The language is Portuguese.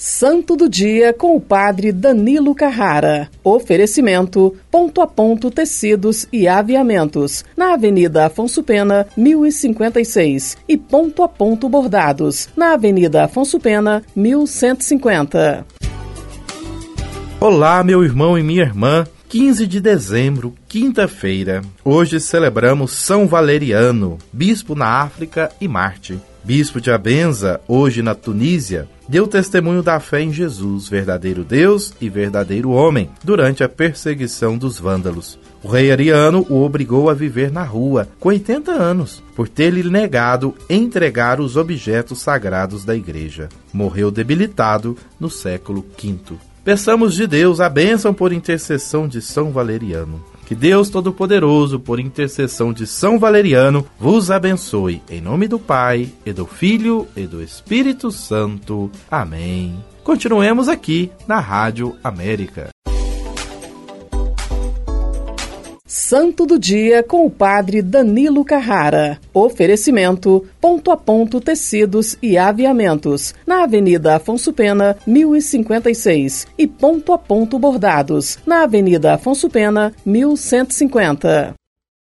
Santo do Dia com o Padre Danilo Carrara. Oferecimento: Ponto a Ponto Tecidos e Aviamentos, na Avenida Afonso Pena, 1056. E Ponto a Ponto Bordados, na Avenida Afonso Pena, 1150. Olá, meu irmão e minha irmã. 15 de dezembro, quinta-feira. Hoje celebramos São Valeriano, bispo na África e Marte. Bispo de Abenza, hoje na Tunísia, deu testemunho da fé em Jesus, verdadeiro Deus e verdadeiro homem, durante a perseguição dos vândalos. O rei Ariano o obrigou a viver na rua, com 80 anos, por ter-lhe negado entregar os objetos sagrados da igreja. Morreu debilitado no século V. Peçamos de Deus a bênção por intercessão de São Valeriano. Que Deus Todo-Poderoso, por intercessão de São Valeriano, vos abençoe. Em nome do Pai, e do Filho, e do Espírito Santo. Amém. Continuemos aqui na Rádio América. Santo do Dia com o Padre Danilo Carrara. Oferecimento: Ponto a Ponto Tecidos e Aviamentos, na Avenida Afonso Pena, 1056. E Ponto a Ponto Bordados, na Avenida Afonso Pena, 1150.